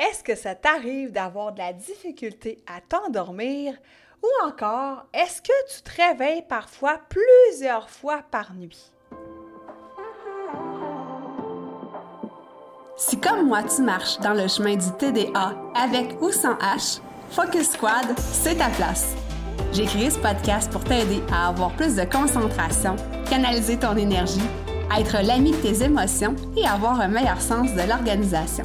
Est-ce que ça t'arrive d'avoir de la difficulté à t'endormir? Ou encore est-ce que tu te réveilles parfois plusieurs fois par nuit? Si comme moi tu marches dans le chemin du TDA avec ou sans H, Focus Squad, c'est ta place. J'ai créé ce podcast pour t'aider à avoir plus de concentration, canaliser ton énergie, être l'ami de tes émotions et avoir un meilleur sens de l'organisation.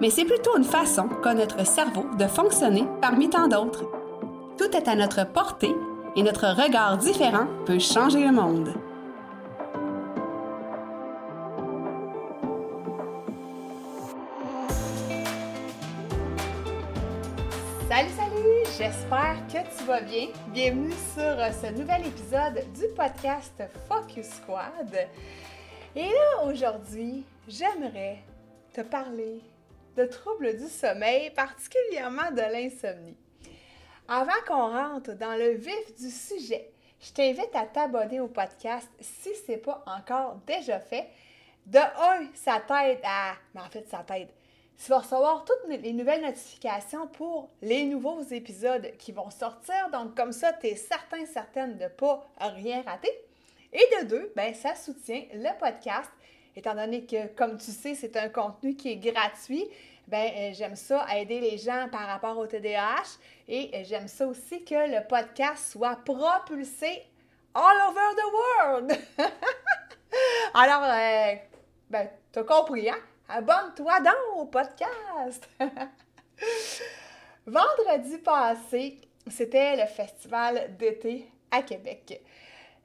mais c'est plutôt une façon qu'a notre cerveau de fonctionner parmi tant d'autres. Tout est à notre portée et notre regard différent peut changer le monde. Salut, salut! J'espère que tu vas bien. Bienvenue sur ce nouvel épisode du podcast Focus Squad. Et là, aujourd'hui, j'aimerais te parler de troubles du sommeil, particulièrement de l'insomnie. Avant qu'on rentre dans le vif du sujet, je t'invite à t'abonner au podcast si ce n'est pas encore déjà fait. De un, ça t'aide à. Mais en fait, ça t'aide. Tu vas recevoir toutes les nouvelles notifications pour les nouveaux épisodes qui vont sortir. Donc, comme ça, tu es certain, certaine de ne pas rien rater. Et de deux, ben, ça soutient le podcast étant donné que, comme tu sais, c'est un contenu qui est gratuit, ben euh, j'aime ça aider les gens par rapport au TDAH et euh, j'aime ça aussi que le podcast soit propulsé all over the world. Alors, euh, ben, t'as compris, hein? Abonne-toi donc au podcast. Vendredi passé, c'était le festival d'été à Québec.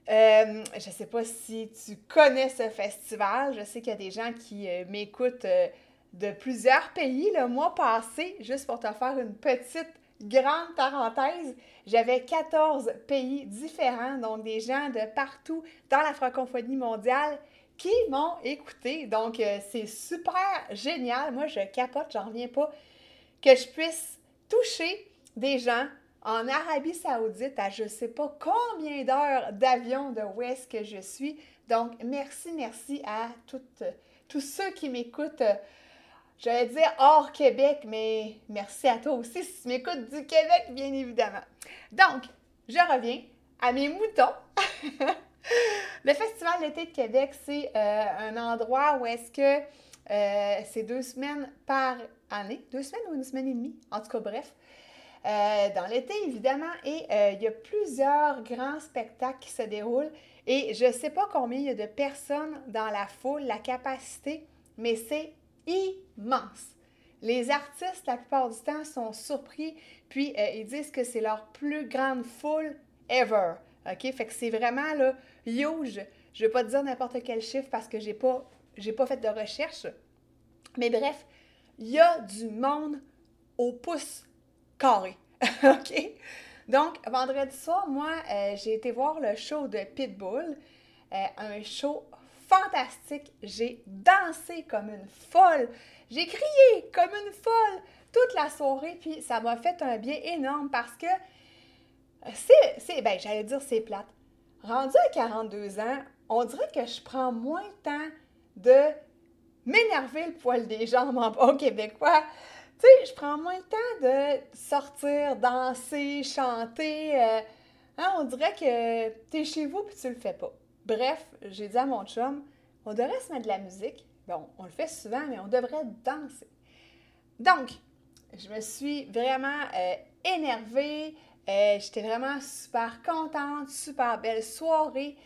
Euh, je ne sais pas si tu connais ce festival. Je sais qu'il y a des gens qui euh, m'écoutent euh, de plusieurs pays. Le mois passé, juste pour te faire une petite grande parenthèse, j'avais 14 pays différents, donc des gens de partout dans la francophonie mondiale qui m'ont écouté. Donc, c'est super génial. Moi, je capote, j'en reviens pas que je puisse toucher des gens en Arabie Saoudite à je ne sais pas combien d'heures d'avion de où est-ce que je suis. Donc, merci, merci à tous ceux qui m'écoutent. J'allais dire hors Québec, mais merci à toi aussi si tu m'écoutes du Québec, bien évidemment. Donc, je reviens à mes moutons. Le Festival d'été de Québec, c'est euh, un endroit où est-ce que euh, c'est deux semaines par année, deux semaines ou une semaine et demie, en tout cas, bref. Euh, dans l'été, évidemment, et euh, il y a plusieurs grands spectacles qui se déroulent. Et je ne sais pas combien il y a de personnes dans la foule, la capacité, mais c'est immense. Les artistes, la plupart du temps, sont surpris, puis euh, ils disent que c'est leur plus grande foule ever. OK? Fait que c'est vraiment là, huge. Je ne vais pas te dire n'importe quel chiffre parce que je n'ai pas, pas fait de recherche. Mais bref, il y a du monde au pouce OK? Donc, vendredi soir, moi, euh, j'ai été voir le show de Pitbull, euh, un show fantastique. J'ai dansé comme une folle. J'ai crié comme une folle toute la soirée, puis ça m'a fait un bien énorme parce que c'est, ben, j'allais dire c'est plate. Rendu à 42 ans, on dirait que je prends moins de temps de m'énerver le poil des jambes en bon québécois je prends moins de temps de sortir, danser, chanter. Euh, hein, on dirait que tu es chez vous puis tu le fais pas. Bref, j'ai dit à mon chum, on devrait se mettre de la musique. Bon, on le fait souvent, mais on devrait danser. Donc, je me suis vraiment euh, énervée. Euh, j'étais vraiment super contente, super belle soirée.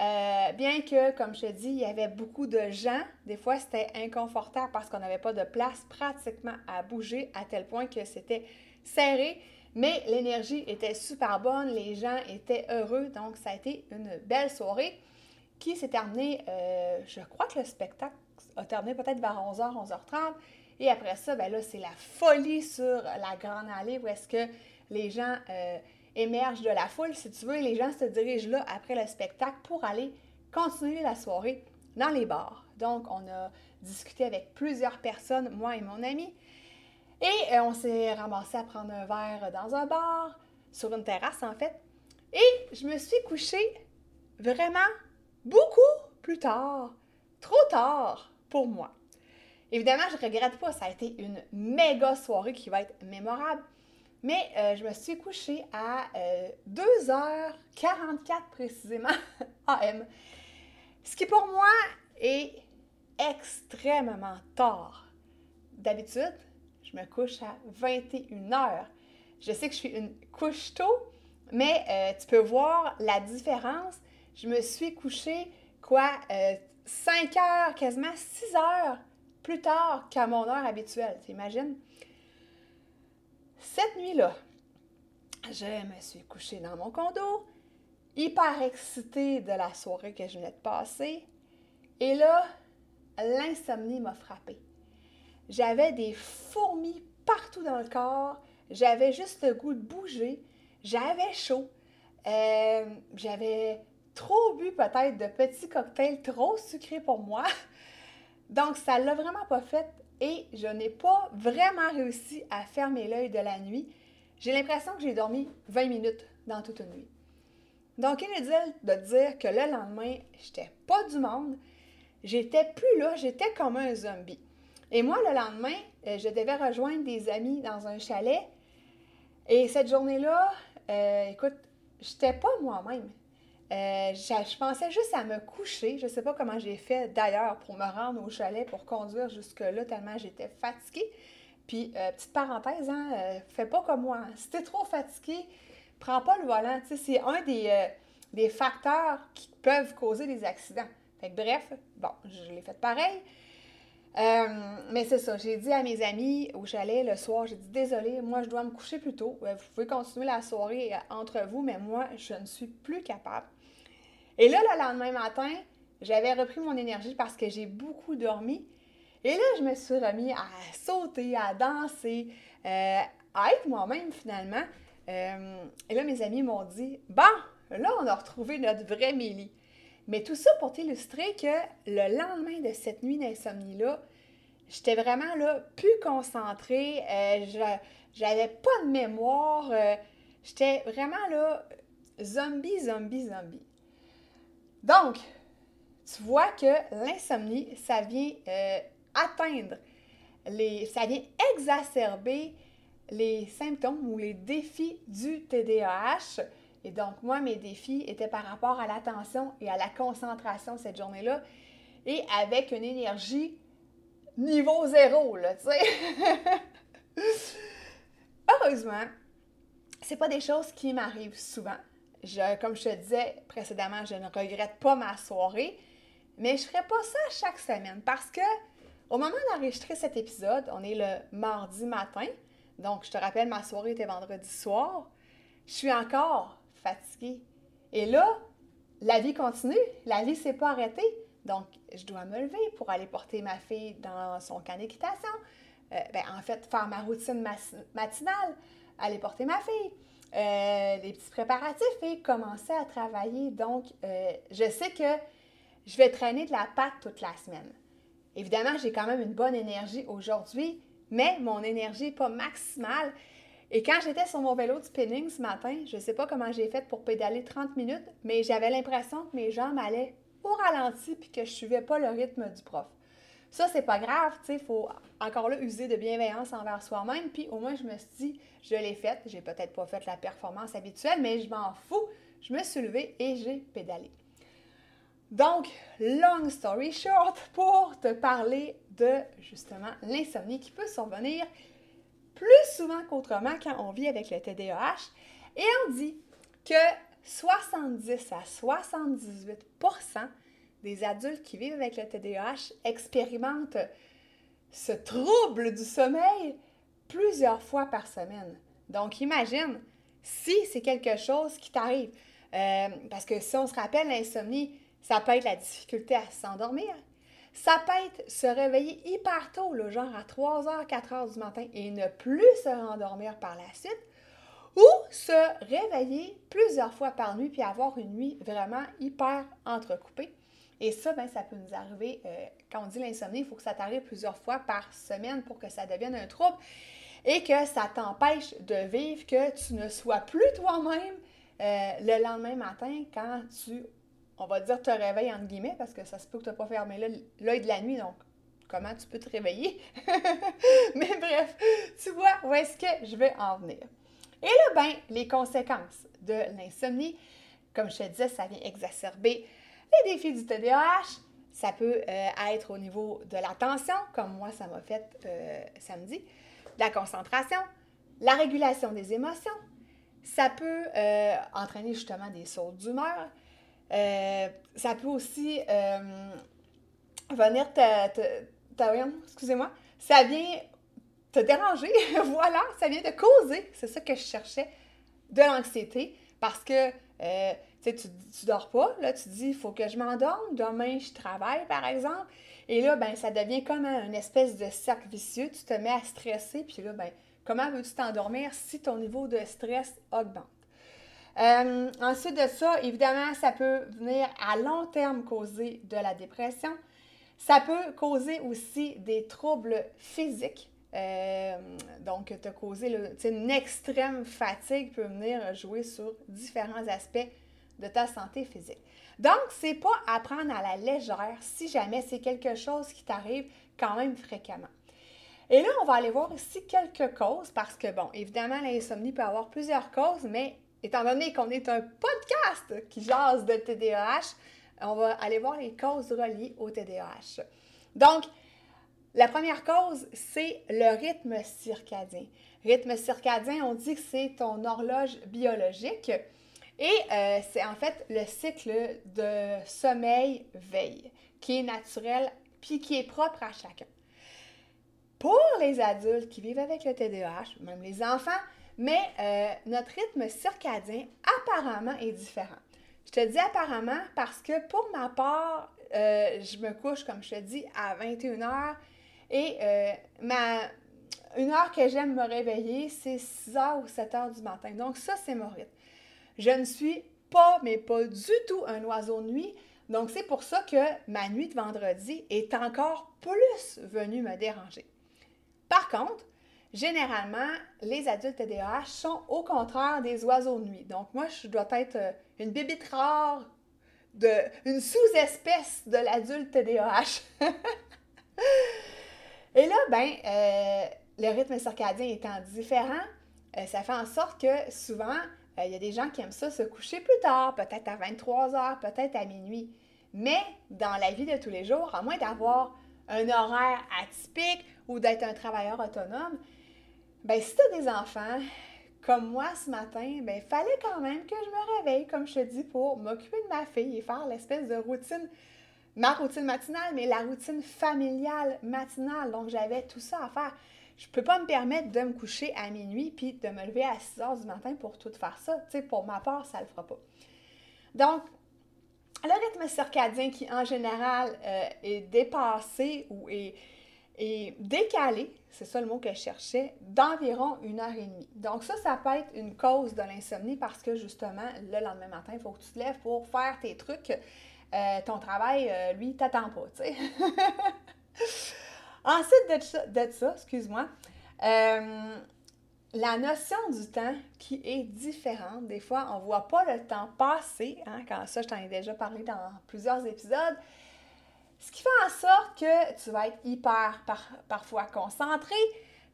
Euh, bien que, comme je te dis, il y avait beaucoup de gens, des fois c'était inconfortable parce qu'on n'avait pas de place pratiquement à bouger à tel point que c'était serré, mais l'énergie était super bonne, les gens étaient heureux, donc ça a été une belle soirée qui s'est terminée, euh, je crois que le spectacle a terminé peut-être vers 11h, 11h30, Et après ça, ben là, c'est la folie sur la Grande Allée où est-ce que les gens euh, émergent de la foule, si tu veux, et les gens se dirigent là après le spectacle pour aller continuer la soirée dans les bars. Donc, on a discuté avec plusieurs personnes, moi et mon ami, et euh, on s'est ramassé à prendre un verre dans un bar, sur une terrasse en fait. Et je me suis couchée vraiment beaucoup plus tard, trop tard pour moi. Évidemment, je ne regrette pas, ça a été une méga soirée qui va être mémorable. Mais euh, je me suis couchée à 2h44 euh, précisément AM. Ce qui pour moi est extrêmement tard. D'habitude, je me couche à 21h. Je sais que je suis une couche tôt, mais euh, tu peux voir la différence. Je me suis couchée, quoi, 5 heures, quasiment 6 heures plus tard qu'à mon heure habituelle. T'imagines? Cette nuit-là, je me suis couchée dans mon condo, hyper excitée de la soirée que je venais de passer. Et là, l'insomnie m'a frappée. J'avais des fourmis partout dans le corps. J'avais juste le goût de bouger. J'avais chaud. Euh, j'avais trop bu peut-être de petits cocktails trop sucrés pour moi. Donc, ça ne l'a vraiment pas fait et je n'ai pas vraiment réussi à fermer l'œil de la nuit. J'ai l'impression que j'ai dormi 20 minutes dans toute une nuit. Donc, inutile de dire que le lendemain, j'étais pas du monde, j'étais plus là, j'étais comme un zombie. Et moi, le lendemain, euh, je devais rejoindre des amis dans un chalet. Et cette journée-là, euh, écoute, j'étais pas moi-même. Euh, je, pensais juste à me coucher. Je ne sais pas comment j'ai fait d'ailleurs pour me rendre au chalet pour conduire jusque-là tellement j'étais fatiguée. Puis, euh, petite parenthèse, hein, euh, fais pas comme moi. Si tu es trop fatigué, prends pas le volant. C'est un des, des, facteurs qui peuvent causer des accidents. Fait que, bref, bon, je l'ai fait pareil. mais c'est ça, j'ai dit à mes amis au chalet le soir, j'ai dit désolé, moi je dois me coucher plus tôt. Vous pouvez continuer la soirée entre vous, mais moi je ne suis plus capable. Et là, le lendemain matin, j'avais repris mon énergie parce que j'ai beaucoup dormi. Et là, je me suis remis à sauter, à danser, euh, à être moi-même finalement. Euh, et là, mes amis m'ont dit Bon, là, on a retrouvé notre vraie Mélie. Mais tout ça pour t'illustrer que le lendemain de cette nuit d'insomnie-là, j'étais vraiment là, plus concentrée, euh, j'avais pas de mémoire, j'étais vraiment là, zombie, zombie, zombie. Donc, tu vois que l'insomnie, ça vient euh, atteindre, les, ça vient exacerber les symptômes ou les défis du TDAH. Et donc, moi, mes défis étaient par rapport à l'attention et à la concentration cette journée-là et avec une énergie niveau zéro, là, tu sais. Heureusement, c'est pas des choses qui m'arrivent souvent comme je te disais précédemment, je ne regrette pas ma soirée, mais je ne ferai pas ça chaque semaine parce que au moment d'enregistrer cet épisode, on est le mardi matin, donc je te rappelle, ma soirée était vendredi soir, je suis encore fatiguée. Et là, la vie continue, la vie s'est pas arrêtée. Donc, je dois me lever pour aller porter ma fille dans son camp d'équitation. Euh, ben, en fait, faire ma routine matinale, aller porter ma fille. Euh, les petits préparatifs et commencer à travailler. Donc, euh, je sais que je vais traîner de la pâte toute la semaine. Évidemment, j'ai quand même une bonne énergie aujourd'hui, mais mon énergie n'est pas maximale. Et quand j'étais sur mon vélo de spinning ce matin, je ne sais pas comment j'ai fait pour pédaler 30 minutes, mais j'avais l'impression que mes jambes allaient au ralenti puis que je ne suivais pas le rythme du prof. Ça, c'est pas grave, tu sais, il faut encore là user de bienveillance envers soi-même. Puis au moins, je me suis dit, je l'ai faite. J'ai peut-être pas fait la performance habituelle, mais je m'en fous. Je me suis levée et j'ai pédalé. Donc, long story short, pour te parler de justement l'insomnie qui peut survenir plus souvent qu'autrement quand on vit avec le TDAH. Et on dit que 70 à 78 des adultes qui vivent avec le TDAH expérimentent ce trouble du sommeil plusieurs fois par semaine. Donc, imagine si c'est quelque chose qui t'arrive. Euh, parce que si on se rappelle, l'insomnie, ça peut être la difficulté à s'endormir, Ça peut être se réveiller hyper tôt, le genre à 3h, 4h du matin et ne plus se rendormir par la suite, ou se réveiller plusieurs fois par nuit puis avoir une nuit vraiment hyper entrecoupée. Et ça, ben, ça peut nous arriver, euh, quand on dit l'insomnie, il faut que ça t'arrive plusieurs fois par semaine pour que ça devienne un trouble et que ça t'empêche de vivre, que tu ne sois plus toi-même euh, le lendemain matin quand tu, on va dire, te réveilles entre guillemets, parce que ça se peut que tu n'as pas fermé l'œil de la nuit, donc comment tu peux te réveiller? Mais bref, tu vois où est-ce que je vais en venir. Et là, ben, les conséquences de l'insomnie, comme je te disais, ça vient exacerber les défis du TDAH. Ça peut euh, être au niveau de l'attention, comme moi, ça m'a fait euh, samedi, la concentration, la régulation des émotions. Ça peut euh, entraîner justement des sauts d'humeur. ça peut aussi venir te, excusez-moi, ça vient te déranger, voilà, ça vient de causer, c'est ça que je cherchais, de l'anxiété, parce que euh, tu, tu dors pas, là, tu dis, il faut que je m'endorme, demain je travaille, par exemple, et là, ben, ça devient comme une espèce de cercle vicieux, tu te mets à stresser, puis là, ben, comment veux-tu t'endormir si ton niveau de stress augmente? Euh, ensuite de ça, évidemment, ça peut venir à long terme causer de la dépression. Ça peut causer aussi des troubles physiques. Euh, donc, te causer le, une extrême fatigue peut venir jouer sur différents aspects de ta santé physique. Donc, c'est pas à prendre à la légère si jamais c'est quelque chose qui t'arrive quand même fréquemment. Et là, on va aller voir ici quelques causes parce que, bon, évidemment, l'insomnie peut avoir plusieurs causes, mais étant donné qu'on est un podcast qui jase de TDAH, on va aller voir les causes reliées au TDAH. Donc, la première cause, c'est le rythme circadien. Rythme circadien, on dit que c'est ton horloge biologique et euh, c'est en fait le cycle de sommeil-veille qui est naturel puis qui est propre à chacun. Pour les adultes qui vivent avec le TDAH, même les enfants, mais euh, notre rythme circadien apparemment est différent. Je te dis apparemment parce que pour ma part, euh, je me couche, comme je te dis, à 21h et ma, une heure que j'aime me réveiller, c'est 6 h ou 7 h du matin. Donc, ça, c'est mon rythme. Je ne suis pas, mais pas du tout un oiseau de nuit. Donc, c'est pour ça que ma nuit de vendredi est encore plus venue me déranger. Par contre, généralement, les adultes TDAH sont au contraire des oiseaux de nuit. Donc, moi, je dois être euh, une bébite rare, de, une sous-espèce de l'adulte TDAH. Et là, ben, euh, le rythme circadien étant différent, euh, ça fait en sorte que souvent, il y a des gens qui aiment ça se coucher plus tard, peut-être à 23 heures, peut-être à minuit. Mais dans la vie de tous les jours, à moins d'avoir un horaire atypique ou d'être un travailleur autonome, ben si tu as des enfants, comme moi ce matin, ben fallait quand même que je me réveille, comme je te dis, pour m'occuper de ma fille et faire l'espèce de routine ma routine matinale, mais la routine familiale matinale. Donc, j'avais tout ça à faire. Je peux pas me permettre de me coucher à minuit puis de me lever à 6 heures du matin pour tout faire ça. Tu pour ma part, ça le fera pas. Donc, le rythme circadien qui, en général, euh, est dépassé ou est, est décalé, c'est ça le mot que je cherchais, d'environ une heure et demie. Donc ça, ça peut être une cause de l'insomnie parce que justement, le lendemain matin, il faut que tu te lèves pour faire tes trucs euh, ton travail, euh, lui, t'attend pas, tu sais. Ensuite de ça, excuse-moi, euh, la notion du temps qui est différente. Des fois, on ne voit pas le temps passer. Hein, quand ça, je t'en ai déjà parlé dans plusieurs épisodes. Ce qui fait en sorte que tu vas être hyper parfois concentré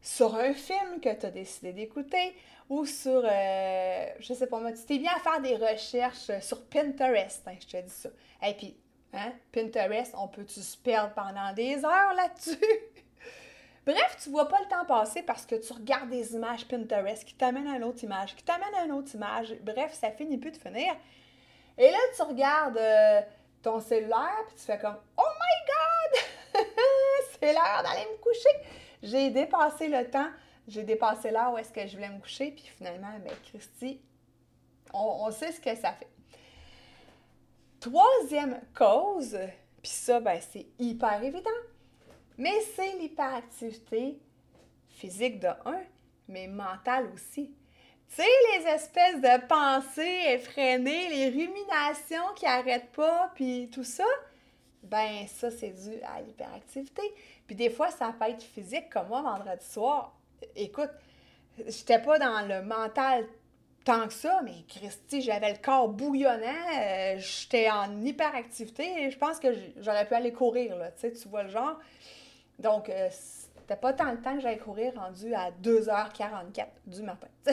sur un film que tu as décidé d'écouter ou sur, euh, je sais pas moi, tu t'es bien à faire des recherches sur Pinterest, hein, je te dis ça. Et puis, hein, Pinterest, on peut-tu se perdre pendant des heures là-dessus? Bref, tu vois pas le temps passer parce que tu regardes des images Pinterest qui t'amènent à une autre image, qui t'amènent à une autre image. Bref, ça finit plus de finir. Et là, tu regardes euh, ton cellulaire, puis tu fais comme Oh my God! C'est l'heure d'aller me coucher! J'ai dépassé le temps j'ai dépassé l'heure où est-ce que je voulais me coucher, puis finalement, ben, Christy, on, sait ce que ça fait. Troisième cause Puis ça, ben, c'est hyper évident. Mais c'est l'hyperactivité physique de un, mais mentale aussi. Tu sais, les espèces de pensées effrénées, les ruminations qui n'arrêtent pas, puis tout ça, ben ça, c'est dû à l'hyperactivité. Puis des fois, ça peut être physique, comme moi, vendredi soir. Écoute, j'étais pas dans le mental tant que ça, mais Christy, j'avais le corps bouillonnant, euh, j'étais en hyperactivité et je pense que j'aurais pu aller courir, tu sais, tu vois le genre. Donc, euh, c'était pas tant le temps que j'allais courir rendu à 2h44 du matin.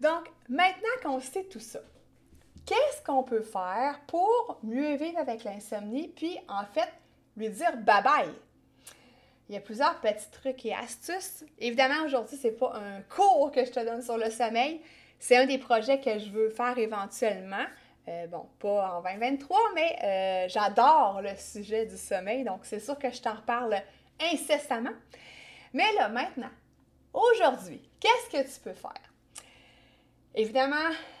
Donc, maintenant qu'on sait tout ça, qu'est-ce qu'on peut faire pour mieux vivre avec l'insomnie, puis en fait, lui dire bye bye? Il y a plusieurs petits trucs et astuces. Évidemment, aujourd'hui, c'est pas un cours que je te donne sur le sommeil. C'est un des projets que je veux faire éventuellement. Euh, bon, pas en 2023, mais euh, j'adore le sujet du sommeil, donc c'est sûr que je t'en reparle incessamment. Mais là, maintenant, aujourd'hui, qu'est-ce que tu peux faire? Évidemment,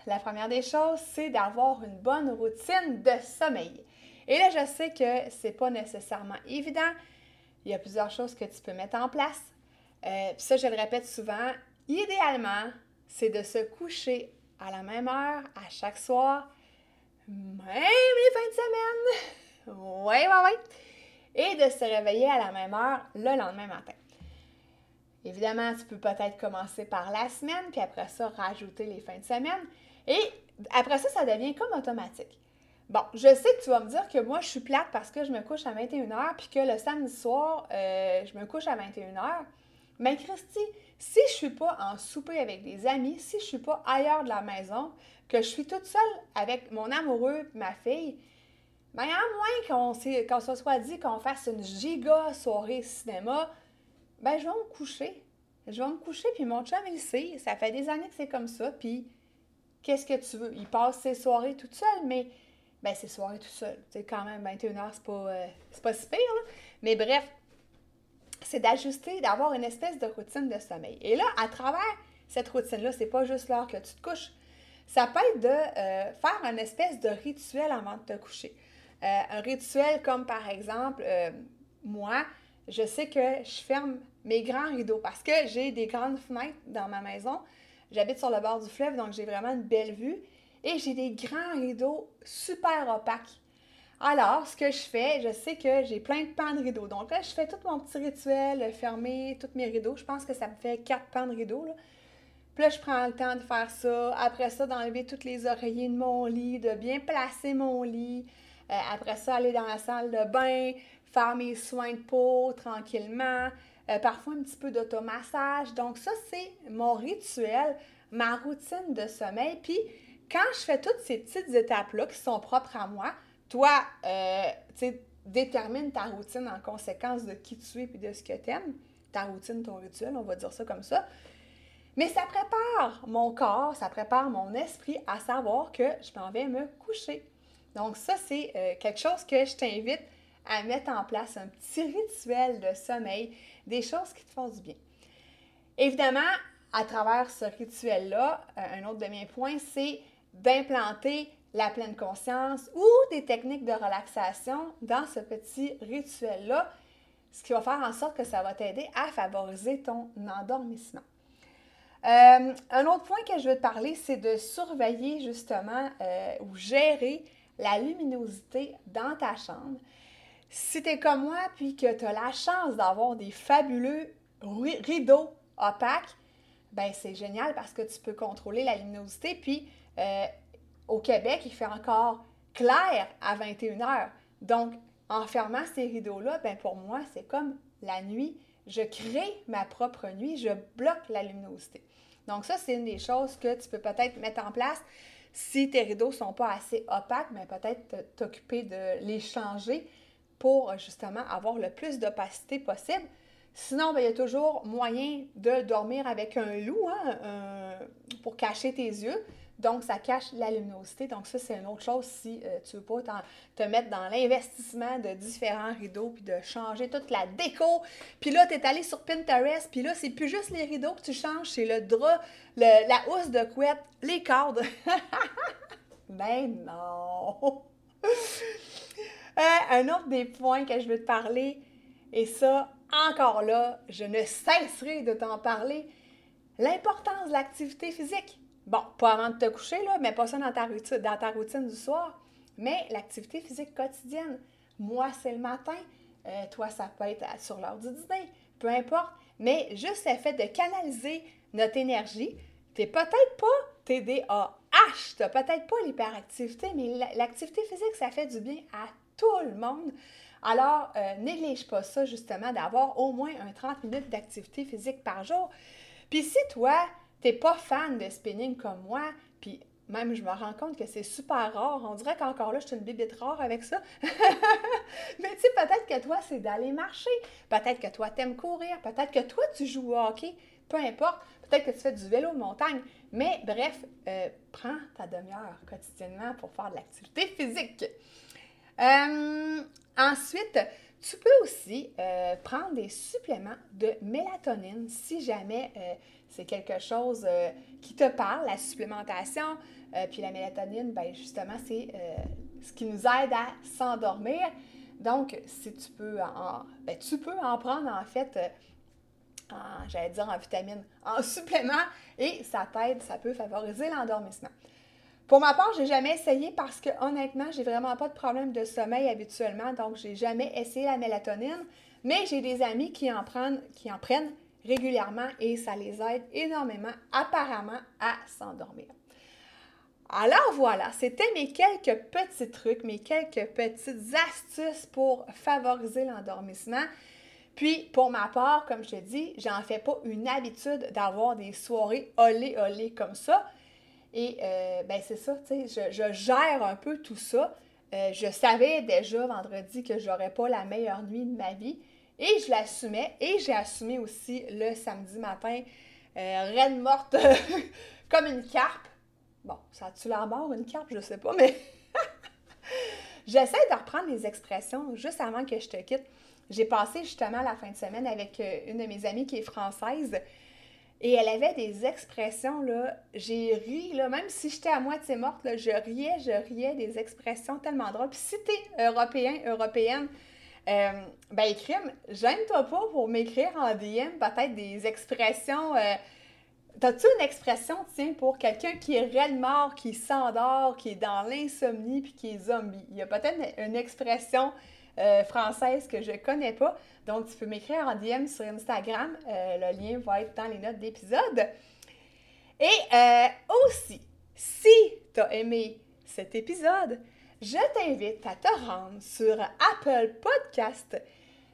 la première des choses, c'est d'avoir une bonne routine de sommeil. Et là, je sais que c'est pas nécessairement évident. Il y a plusieurs choses que tu peux mettre en place. Euh, puis ça, je le répète souvent, idéalement, c'est de se coucher à la même heure à chaque soir, même les fins de semaine. Oui, oui, oui. Et de se réveiller à la même heure le lendemain matin. Évidemment, tu peux peut-être commencer par la semaine, puis après ça, rajouter les fins de semaine. Et après ça, ça devient comme automatique. Bon, je sais que tu vas me dire que moi, je suis plate parce que je me couche à 21h, puis que le samedi soir, euh, je me couche à 21h. Mais Christy, si je suis pas en souper avec des amis, si je suis pas ailleurs de la maison, que je suis toute seule avec mon amoureux, ma fille, ben à moins qu'on se soit dit qu'on fasse une giga soirée cinéma, ben je vais me coucher. Je vais me coucher, puis mon chum, il sait, ça fait des années que c'est comme ça, puis qu'est-ce que tu veux? Il passe ses soirées toute seule, mais ben c'est soirée tout seul. Sais, quand même, 21h, c'est pas, euh, pas si pire. Mais bref, c'est d'ajuster, d'avoir une espèce de routine de sommeil. Et là, à travers cette routine-là, c'est pas juste l'heure que tu te couches. Ça peut être de euh, faire une espèce de rituel avant de te coucher. Euh, un rituel comme par exemple, moi, je sais que je ferme mes grands rideaux parce que j'ai des grandes fenêtres dans ma maison. J'habite sur le bord du fleuve, donc j'ai vraiment une belle vue. Et j'ai des grands rideaux super opaques. Alors, ce que je fais, je sais que j'ai plein de pans de rideaux. Donc là, je fais tout mon petit rituel, fermer tous mes rideaux. Je pense que ça me fait quatre pans de rideaux. Là. Puis là, je prends le temps de faire ça. Après ça, d'enlever tous les oreillers de mon lit, de bien placer mon lit. Euh, après ça, aller dans la salle de bain, faire mes soins de peau tranquillement. Euh, parfois, un petit peu d'automassage. Donc ça, c'est mon rituel, ma routine de sommeil. Puis quand je fais toutes ces petites étapes-là qui sont propres à moi, toi, euh, tu détermine ta routine en conséquence de qui tu es et de ce que tu aimes. Ta routine, ton rituel, on va dire ça comme ça. Mais ça prépare mon corps, ça prépare mon esprit à savoir que je m'en vais me coucher. Donc ça, c'est euh, quelque chose que je t'invite à mettre en place, un petit rituel de sommeil, des choses qui te font du bien. Évidemment, à travers ce rituel-là, euh, un autre de mes points, c'est d'implanter la pleine conscience ou des techniques de relaxation dans ce petit rituel-là, ce qui va faire en sorte que ça va t'aider à favoriser ton endormissement. Euh, un autre point que je veux te parler, c'est de surveiller justement euh, ou gérer la luminosité dans ta chambre. Si tu es comme moi, puis que tu as la chance d'avoir des fabuleux rideaux opaques, ben c'est génial parce que tu peux contrôler la luminosité. Puis euh, au Québec, il fait encore clair à 21h. Donc, en fermant ces rideaux-là, ben pour moi, c'est comme la nuit. Je crée ma propre nuit, je bloque la luminosité. Donc, ça, c'est une des choses que tu peux peut-être mettre en place. Si tes rideaux ne sont pas assez opaques, mais peut-être t'occuper de les changer pour justement avoir le plus d'opacité possible. Sinon, ben, il y a toujours moyen de dormir avec un loup hein, pour cacher tes yeux. Donc, ça cache la luminosité. Donc, ça, c'est une autre chose si euh, tu veux pas te mettre dans l'investissement de différents rideaux, puis de changer toute la déco. Puis là, tu es allé sur Pinterest, puis là, c'est plus juste les rideaux que tu changes, c'est le drap, la housse de couette, les cordes. ben non! Euh, un autre des points que je veux te parler, et ça, encore là, je ne cesserai de t'en parler, l'importance de l'activité physique. Bon, pas avant de te coucher, là, mais pas ça dans ta routine, du soir, mais l'activité physique quotidienne. Moi, c'est le matin. Euh, toi, ça peut être sur l'heure du dîner, peu importe. Mais juste le fait de canaliser notre énergie, tu n'es peut-être pas TDAH, tu n'as peut-être pas l'hyperactivité, mais l'activité physique, ça fait du bien à tout le monde. Alors, euh, néglige pas ça, justement, d'avoir au moins un 30 minutes d'activité physique par jour. Puis si toi, tu n'es pas fan de spinning comme moi, puis même je me rends compte que c'est super rare, on dirait qu'encore là, je suis une bibite rare avec ça. Mais tu sais, peut-être que toi, c'est d'aller marcher, peut-être que toi, tu aimes courir, peut-être que toi, tu joues au hockey, peu importe, peut-être que tu fais du vélo montagne. Mais bref, euh, prends ta demi-heure quotidiennement pour faire de l'activité physique. Euh, ensuite, tu peux aussi euh, prendre des suppléments de mélatonine si jamais c'est quelque chose qui te parle, la supplémentation. puis la mélatonine, ben justement, c'est ce qui nous aide à s'endormir. Donc, si tu peux en, ben, tu peux en prendre en fait, j'allais dire en vitamine, en supplément, et ça t'aide, ça peut favoriser l'endormissement. Pour ma part, j'ai jamais essayé parce que honnêtement, j'ai vraiment pas de problème de sommeil habituellement, donc j'ai jamais essayé la mélatonine. Mais j'ai des amis qui en prennent régulièrement et ça les aide énormément, apparemment, à s'endormir. Alors voilà, c'était mes quelques petits trucs, mes quelques petites astuces pour favoriser l'endormissement. Puis, pour ma part, comme je te dis, j'en fais pas une habitude d'avoir des soirées olé olé comme ça. Et euh, ben c'est ça, tu sais, je, gère un peu tout ça. Euh, je savais déjà vendredi que j'aurais pas la meilleure nuit de ma vie et je l'assumais. Et j'ai assumé aussi le samedi matin, euh, reine morte comme une carpe. Bon, ça a-tu l'air mort, une carpe? Je sais pas, mais j'essaie de reprendre les expressions juste avant que je te quitte. J'ai passé justement la fin de semaine avec une de mes amies qui est française. Et elle avait des expressions, là, j'ai ri, là, même si j'étais à moitié morte, là, je riais, je riais des expressions tellement drôles. Puis si t'es européen, européenne, euh, ben écrime, gêne-toi pas pour m'écrire en DM peut-être des expressions. Euh, T'as-tu une expression, tiens, pour quelqu'un qui est réellement mort, qui s'endort, qui est dans l'insomnie, puis qui est zombie? Il y a peut-être une expression euh, française que je connais pas. Donc, tu peux m'écrire en DM sur Instagram. Le lien va être dans les notes d'épisode. Et aussi, si tu as aimé cet épisode, je t'invite à te rendre sur Apple Podcast,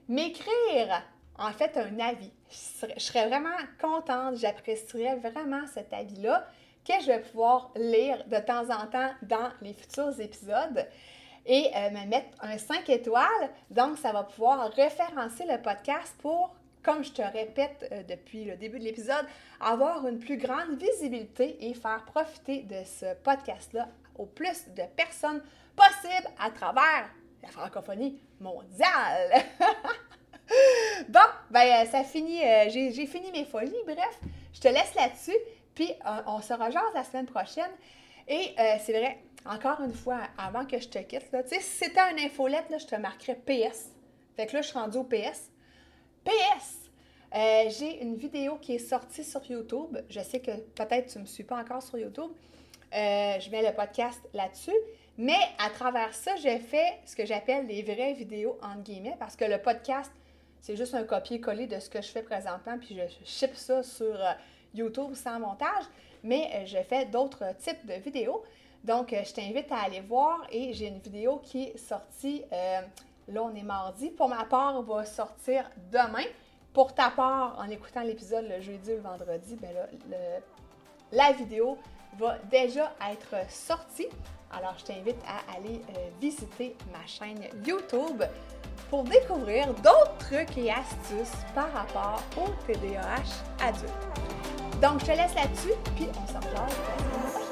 m'écrire en fait un avis. Je serais, vraiment contente, j'apprécierais vraiment cet avis-là que je vais pouvoir lire de temps en temps dans les futurs épisodes et euh, me mettre un 5 étoiles. Donc, ça va pouvoir référencer le podcast pour, comme je te répète euh, depuis le début de l'épisode, avoir une plus grande visibilité et faire profiter de ce podcast-là au plus de personnes possible à travers la francophonie mondiale. bon, ben euh, ça finit, j'ai fini mes folies, bref, je te laisse là-dessus, puis on se rejoint la semaine prochaine. Et c'est vrai, encore une fois, avant que je te quitte, tu si c'était un infolette, je te marquerais PS. Fait que là, je suis rendue au PS. PS! Euh, j'ai une vidéo qui est sortie sur YouTube. Je sais que peut-être tu ne me suis pas encore sur YouTube. Euh, je mets le podcast là-dessus. Mais à travers ça, j'ai fait ce que j'appelle des vraies vidéos entre guillemets parce que le podcast, c'est juste un copier-coller de ce que je fais présentement, puis je ship ça sur euh, YouTube sans montage. Mais je fais d'autres types de vidéos. Donc, euh, je t'invite à aller voir et j'ai une vidéo qui est sortie, euh, là on est mardi, pour ma part, va sortir demain. Pour ta part, en écoutant l'épisode le jeudi ou le vendredi, ben là, la vidéo va déjà être sortie. Alors, je t'invite à aller euh, visiter ma chaîne YouTube pour découvrir d'autres trucs et astuces par rapport au TDAH adulte. Donc, je te laisse là-dessus, puis on se rejoint.